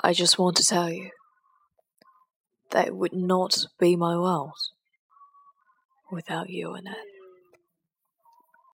I just want to tell you that it would not be my world without you in it.